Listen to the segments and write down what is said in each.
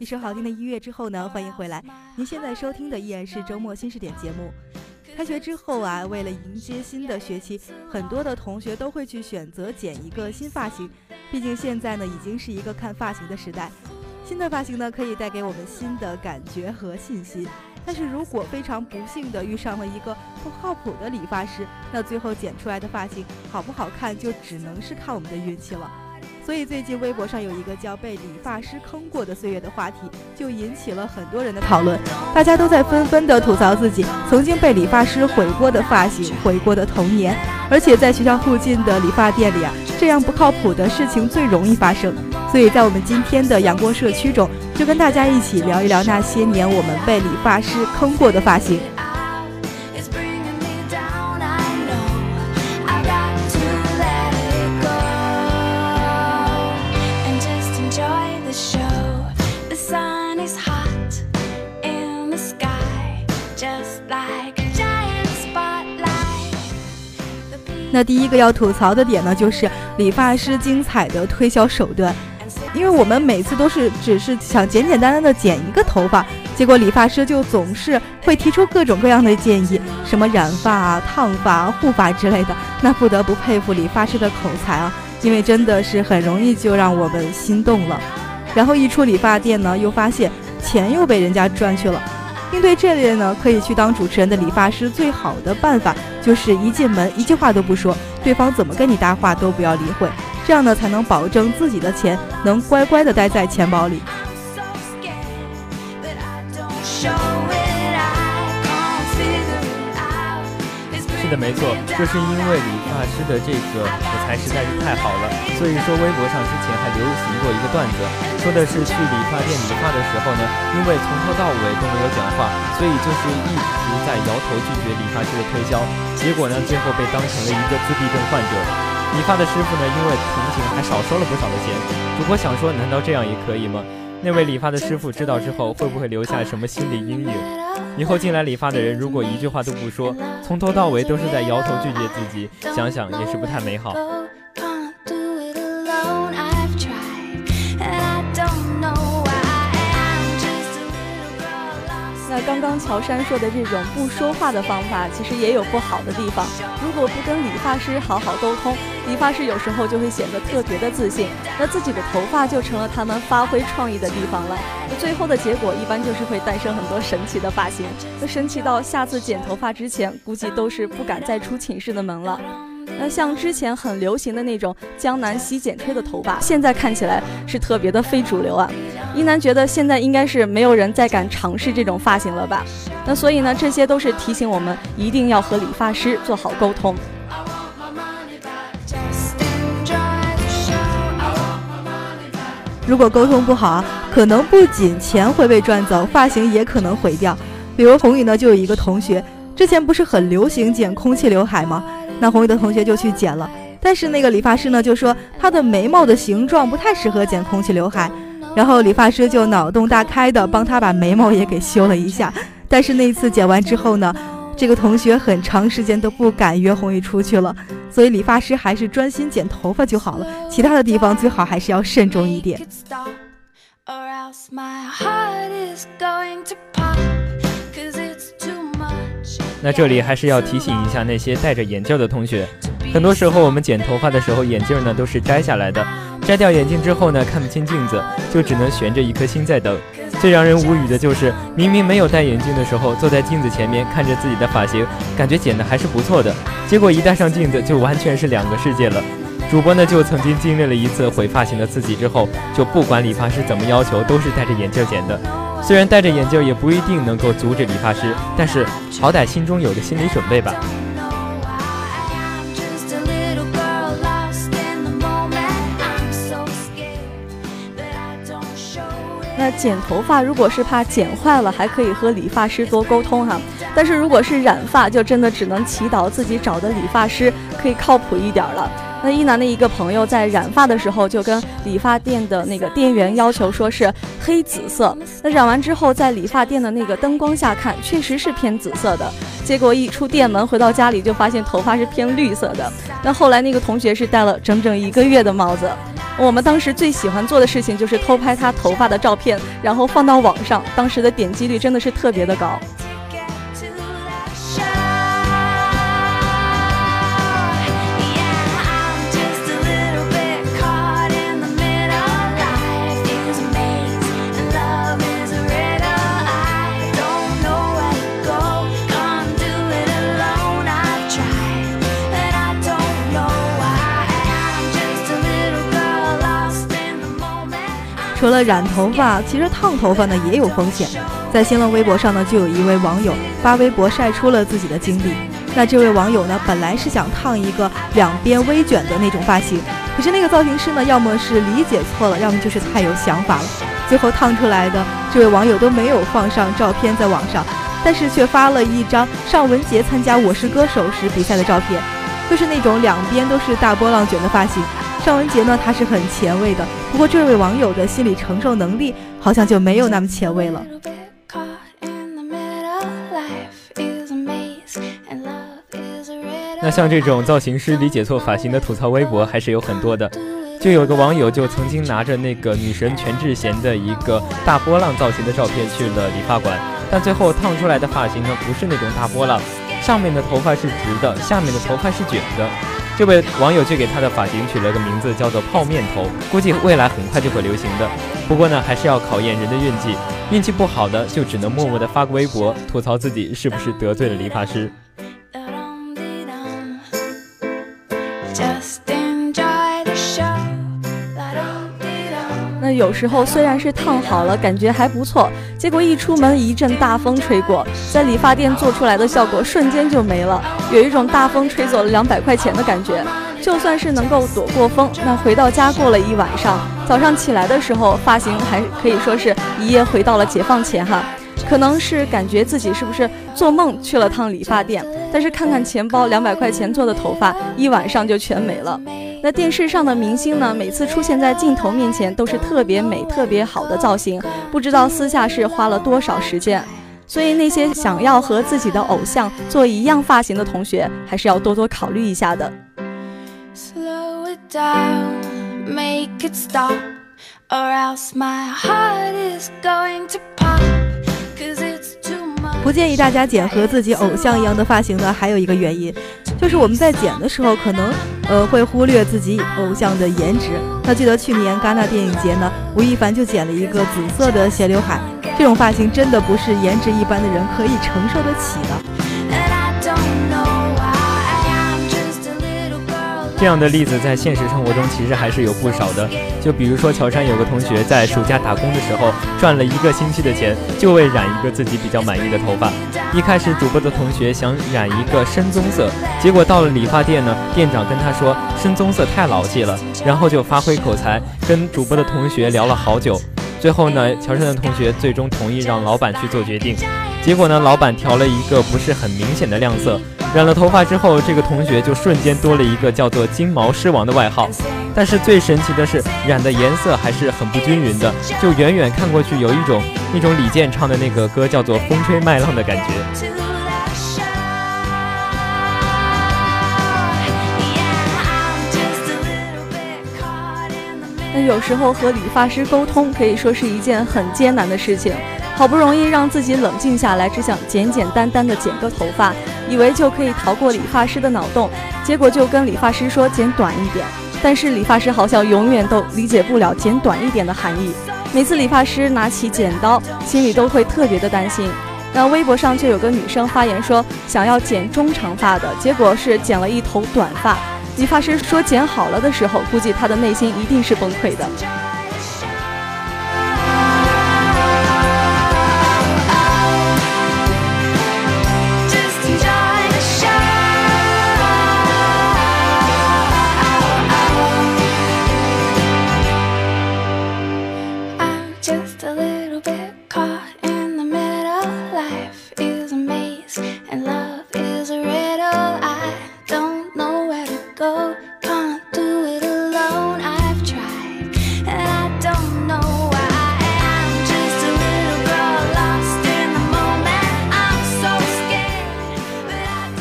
一首好听的音乐之后呢，欢迎回来。您现在收听的依然是周末新视点节目。开学之后啊，为了迎接新的学期，很多的同学都会去选择剪一个新发型。毕竟现在呢，已经是一个看发型的时代。新的发型呢，可以带给我们新的感觉和信心。但是如果非常不幸的遇上了一个不靠谱的理发师，那最后剪出来的发型好不好看，就只能是看我们的运气了。所以最近微博上有一个叫“被理发师坑过的岁月”的话题，就引起了很多人的讨论。大家都在纷纷的吐槽自己曾经被理发师毁过的发型、毁过的童年。而且在学校附近的理发店里啊，这样不靠谱的事情最容易发生。所以在我们今天的阳光社区中，就跟大家一起聊一聊那些年我们被理发师坑过的发型。那第一个要吐槽的点呢，就是理发师精彩的推销手段。因为我们每次都是只是想简简单单的剪一个头发，结果理发师就总是会提出各种各样的建议，什么染发啊、烫发、护发之类的。那不得不佩服理发师的口才啊，因为真的是很容易就让我们心动了。然后一出理发店呢，又发现钱又被人家赚去了。应对这类呢，可以去当主持人的理发师，最好的办法就是一进门一句话都不说，对方怎么跟你搭话都不要理会，这样呢才能保证自己的钱能乖乖的待在钱包里。是的没错，就是因为理发师的这个口才实在是太好了，所以说微博上之前还流行过一个段子，说的是去理发店理发的时候呢，因为从头到尾都没有讲话，所以就是一直在摇头拒绝理发师的推销，结果呢，最后被当成了一个自闭症患者。理发的师傅呢，因为同情还少收了不少的钱。主播想说，难道这样也可以吗？那位理发的师傅知道之后，会不会留下什么心理阴影？以后进来理发的人，如果一句话都不说，从头到尾都是在摇头拒绝自己，想想也是不太美好。刚刚乔杉说的这种不说话的方法，其实也有不好的地方。如果不跟理发师好好沟通，理发师有时候就会显得特别的自信，那自己的头发就成了他们发挥创意的地方了。那最后的结果一般就是会诞生很多神奇的发型，那神奇到下次剪头发之前，估计都是不敢再出寝室的门了。那像之前很流行的那种江南洗剪吹的头发，现在看起来是特别的非主流啊。一楠觉得现在应该是没有人再敢尝试这种发型了吧？那所以呢，这些都是提醒我们一定要和理发师做好沟通。如果沟通不好啊，可能不仅钱会被赚走，发型也可能毁掉。比如红宇呢，就有一个同学，之前不是很流行剪空气刘海吗？那红宇的同学就去剪了，但是那个理发师呢就说他的眉毛的形状不太适合剪空气刘海，然后理发师就脑洞大开的帮他把眉毛也给修了一下。但是那一次剪完之后呢，这个同学很长时间都不敢约红玉出去了，所以理发师还是专心剪头发就好了，其他的地方最好还是要慎重一点。那这里还是要提醒一下那些戴着眼镜的同学，很多时候我们剪头发的时候，眼镜呢都是摘下来的。摘掉眼镜之后呢，看不清镜子，就只能悬着一颗心在等。最让人无语的就是，明明没有戴眼镜的时候，坐在镜子前面看着自己的发型，感觉剪的还是不错的。结果一戴上镜子，就完全是两个世界了。主播呢就曾经经历了一次毁发型的刺激之后，就不管理发师怎么要求，都是戴着眼镜剪的。虽然戴着眼镜也不一定能够阻止理发师，但是好歹心中有个心理准备吧。那剪头发如果是怕剪坏了，还可以和理发师多沟通哈。但是如果是染发，就真的只能祈祷自己找的理发师可以靠谱一点了。那一男的一个朋友在染发的时候，就跟理发店的那个店员要求说是黑紫色。那染完之后，在理发店的那个灯光下看，确实是偏紫色的。结果一出店门，回到家里就发现头发是偏绿色的。那后来那个同学是戴了整整一个月的帽子。我们当时最喜欢做的事情就是偷拍他头发的照片，然后放到网上，当时的点击率真的是特别的高。除了染头发，其实烫头发呢也有风险。在新浪微博上呢，就有一位网友发微博晒出了自己的经历。那这位网友呢，本来是想烫一个两边微卷的那种发型，可是那个造型师呢，要么是理解错了，要么就是太有想法了。最后烫出来的这位网友都没有放上照片在网上，但是却发了一张尚雯婕参加《我是歌手》时比赛的照片，就是那种两边都是大波浪卷的发型。尚雯婕呢，她是很前卫的，不过这位网友的心理承受能力好像就没有那么前卫了。那像这种造型师理解错发型的吐槽微博还是有很多的，就有个网友就曾经拿着那个女神全智贤的一个大波浪造型的照片去了理发馆，但最后烫出来的发型呢，不是那种大波浪，上面的头发是直的，下面的头发是卷的。这位网友就给他的发型取了个名字，叫做“泡面头”，估计未来很快就会流行的。不过呢，还是要考验人的运气，运气不好的就只能默默地发个微博，吐槽自己是不是得罪了理发师。有时候虽然是烫好了，感觉还不错，结果一出门一阵大风吹过，在理发店做出来的效果瞬间就没了，有一种大风吹走了两百块钱的感觉。就算是能够躲过风，那回到家过了一晚上，早上起来的时候，发型还可以说是一夜回到了解放前哈。可能是感觉自己是不是做梦去了趟理发店，但是看看钱包，两百块钱做的头发一晚上就全没了。那电视上的明星呢？每次出现在镜头面前都是特别美、特别好的造型，不知道私下是花了多少时间。所以那些想要和自己的偶像做一样发型的同学，还是要多多考虑一下的。不建议大家剪和自己偶像一样的发型呢，还有一个原因，就是我们在剪的时候可能呃会忽略自己偶像的颜值。那记得去年戛纳电影节呢，吴亦凡就剪了一个紫色的斜刘海，这种发型真的不是颜值一般的人可以承受得起的。这样的例子在现实生活中其实还是有不少的，就比如说乔杉有个同学在暑假打工的时候赚了一个星期的钱，就为染一个自己比较满意的头发。一开始主播的同学想染一个深棕色，结果到了理发店呢，店长跟他说深棕色太老气了，然后就发挥口才跟主播的同学聊了好久。最后呢，乔杉的同学最终同意让老板去做决定。结果呢，老板调了一个不是很明显的亮色。染了头发之后，这个同学就瞬间多了一个叫做“金毛狮王”的外号。但是最神奇的是，染的颜色还是很不均匀的，就远远看过去有一种那种李健唱的那个歌叫做《风吹麦浪》的感觉。那有时候和理发师沟通可以说是一件很艰难的事情。好不容易让自己冷静下来，只想简简单单的剪个头发，以为就可以逃过理发师的脑洞，结果就跟理发师说剪短一点，但是理发师好像永远都理解不了剪短一点的含义。每次理发师拿起剪刀，心里都会特别的担心。那微博上就有个女生发言说，想要剪中长发的，结果是剪了一头短发。理发师说剪好了的时候，估计她的内心一定是崩溃的。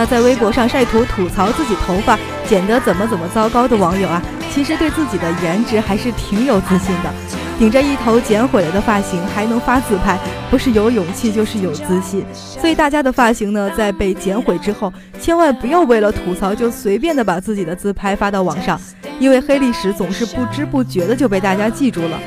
那在微博上晒图吐槽自己头发剪得怎么怎么糟糕的网友啊，其实对自己的颜值还是挺有自信的。顶着一头剪毁了的发型还能发自拍，不是有勇气就是有自信。所以大家的发型呢，在被剪毁之后，千万不要为了吐槽就随便的把自己的自拍发到网上，因为黑历史总是不知不觉的就被大家记住了。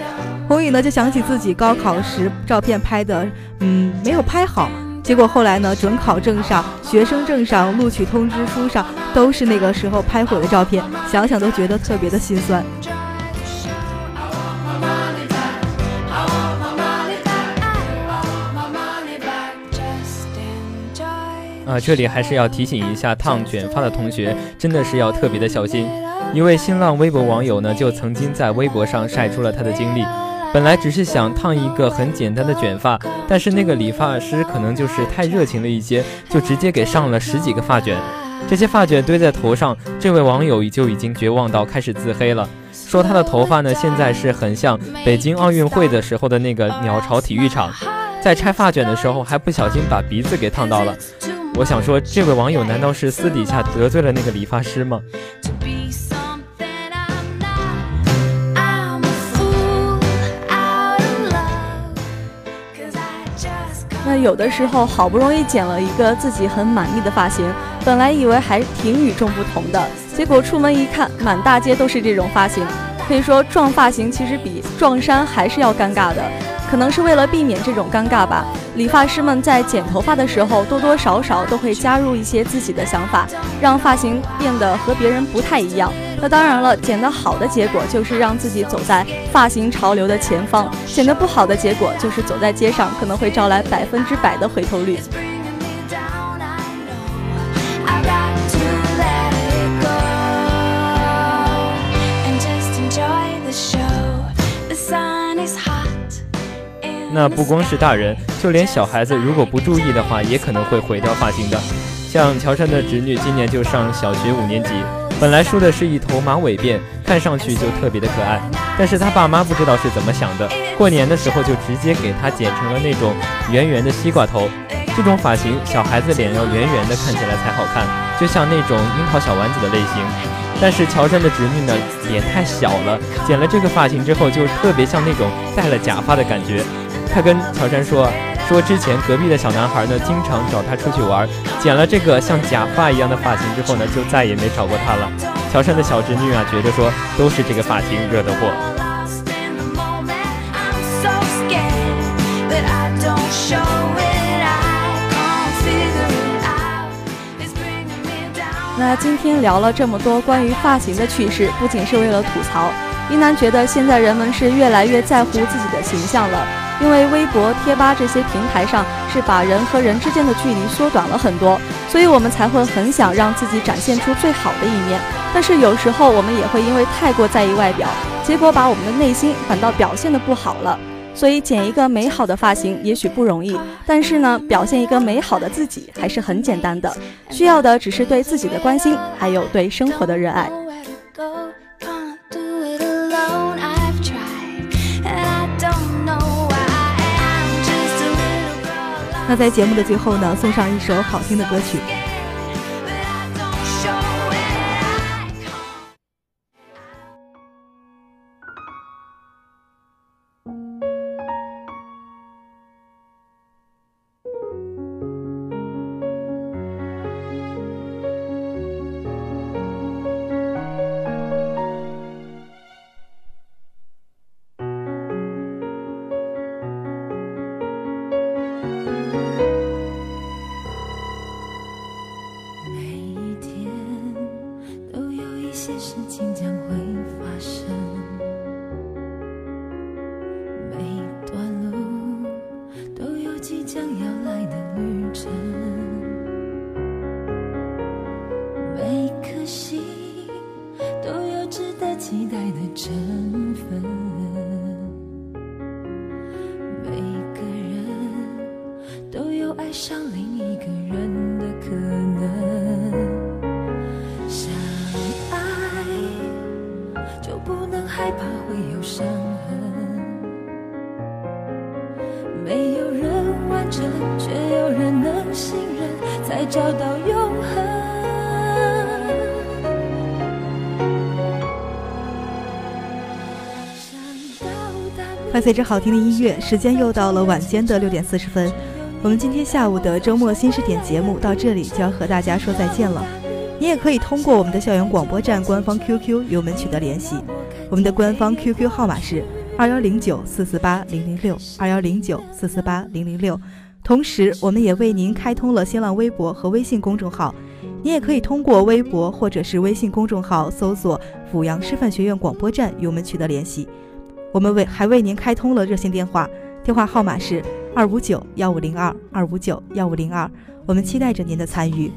红宇呢就想起自己高考时照片拍的，嗯，没有拍好。结果后来呢？准考证上、学生证上、录取通知书上都是那个时候拍毁的照片，想想都觉得特别的心酸。啊，这里还是要提醒一下烫卷发的同学，真的是要特别的小心。一位新浪微博网友呢，就曾经在微博上晒出了他的经历。本来只是想烫一个很简单的卷发，但是那个理发师可能就是太热情了一些，就直接给上了十几个发卷。这些发卷堆在头上，这位网友就已经绝望到开始自黑了，说他的头发呢现在是很像北京奥运会的时候的那个鸟巢体育场，在拆发卷的时候还不小心把鼻子给烫到了。我想说，这位网友难道是私底下得罪了那个理发师吗？有的时候好不容易剪了一个自己很满意的发型，本来以为还挺与众不同的，结果出门一看，满大街都是这种发型。可以说撞发型其实比撞衫还是要尴尬的，可能是为了避免这种尴尬吧。理发师们在剪头发的时候，多多少少都会加入一些自己的想法，让发型变得和别人不太一样。那当然了，剪得好的结果就是让自己走在发型潮流的前方；剪得不好的结果就是走在街上可能会招来百分之百的回头率。那不光是大人，就连小孩子，如果不注意的话，也可能会毁掉发型的。像乔杉的侄女，今年就上小学五年级，本来梳的是一头马尾辫，看上去就特别的可爱。但是他爸妈不知道是怎么想的，过年的时候就直接给他剪成了那种圆圆的西瓜头。这种发型，小孩子脸要圆圆的，看起来才好看，就像那种樱桃小丸子的类型。但是乔杉的侄女呢，脸太小了，剪了这个发型之后，就特别像那种戴了假发的感觉。他跟乔杉说：“说之前隔壁的小男孩呢，经常找他出去玩，剪了这个像假发一样的发型之后呢，就再也没找过他了。”乔杉的小侄女啊，觉得说都是这个发型惹的祸。那今天聊了这么多关于发型的趣事，不仅是为了吐槽，一楠觉得现在人们是越来越在乎自己的形象了。因为微博、贴吧这些平台上是把人和人之间的距离缩短了很多，所以我们才会很想让自己展现出最好的一面。但是有时候我们也会因为太过在意外表，结果把我们的内心反倒表现的不好了。所以剪一个美好的发型也许不容易，但是呢，表现一个美好的自己还是很简单的，需要的只是对自己的关心，还有对生活的热爱。那在节目的最后呢，送上一首好听的歌曲。些事情将会害怕会有伤痕，没有人完整，却有人能信任，才找到永恒。伴随着好听的音乐，时间又到了晚间的六点四十分。我们今天下午的周末新视点节目到这里就要和大家说再见了。你也可以通过我们的校园广播站官方 QQ 与我们取得联系，我们的官方 QQ 号码是二幺零九四四八零零六二幺零九四四八零零六。同时，我们也为您开通了新浪微博和微信公众号，您也可以通过微博或者是微信公众号搜索“阜阳师范学院广播站”与我们取得联系。我们为还为您开通了热线电话，电话号码是二五九幺五零二二五九幺五零二。我们期待着您的参与。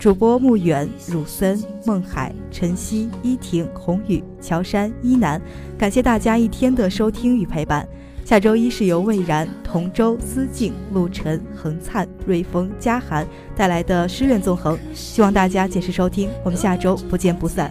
主播穆远、汝森、孟海、晨曦、依婷、宏宇、乔山、依南，感谢大家一天的收听与陪伴。下周一是由魏然、同舟、思静、陆晨、恒灿、瑞丰、嘉涵带来的诗苑纵横，希望大家届时收听。我们下周不见不散。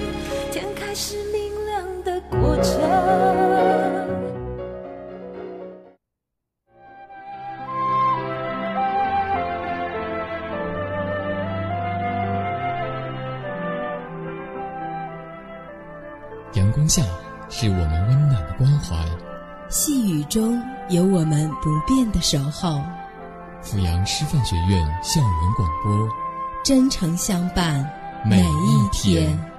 是我们温暖的关怀，细雨中有我们不变的守候。阜阳师范学院校园广播，真诚相伴每一天。